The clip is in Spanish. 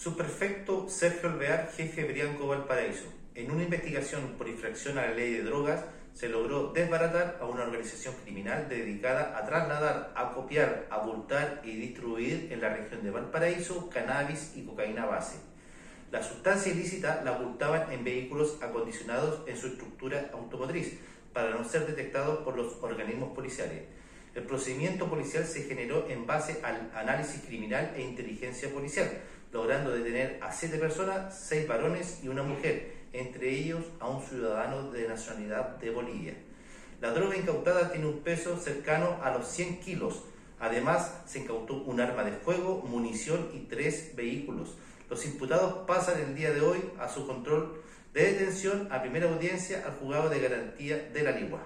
Subprefecto Sergio Alvear, jefe de Brianco Valparaíso. En una investigación por infracción a la ley de drogas, se logró desbaratar a una organización criminal dedicada a trasladar, acopiar, abultar y distribuir en la región de Valparaíso cannabis y cocaína base. La sustancia ilícita la ocultaban en vehículos acondicionados en su estructura automotriz para no ser detectados por los organismos policiales. El procedimiento policial se generó en base al análisis criminal e inteligencia policial, logrando detener a siete personas, seis varones y una mujer, entre ellos a un ciudadano de nacionalidad de Bolivia. La droga incautada tiene un peso cercano a los 100 kilos. Además, se incautó un arma de fuego, munición y tres vehículos. Los imputados pasan el día de hoy a su control de detención a primera audiencia al juzgado de garantía de la Ligua.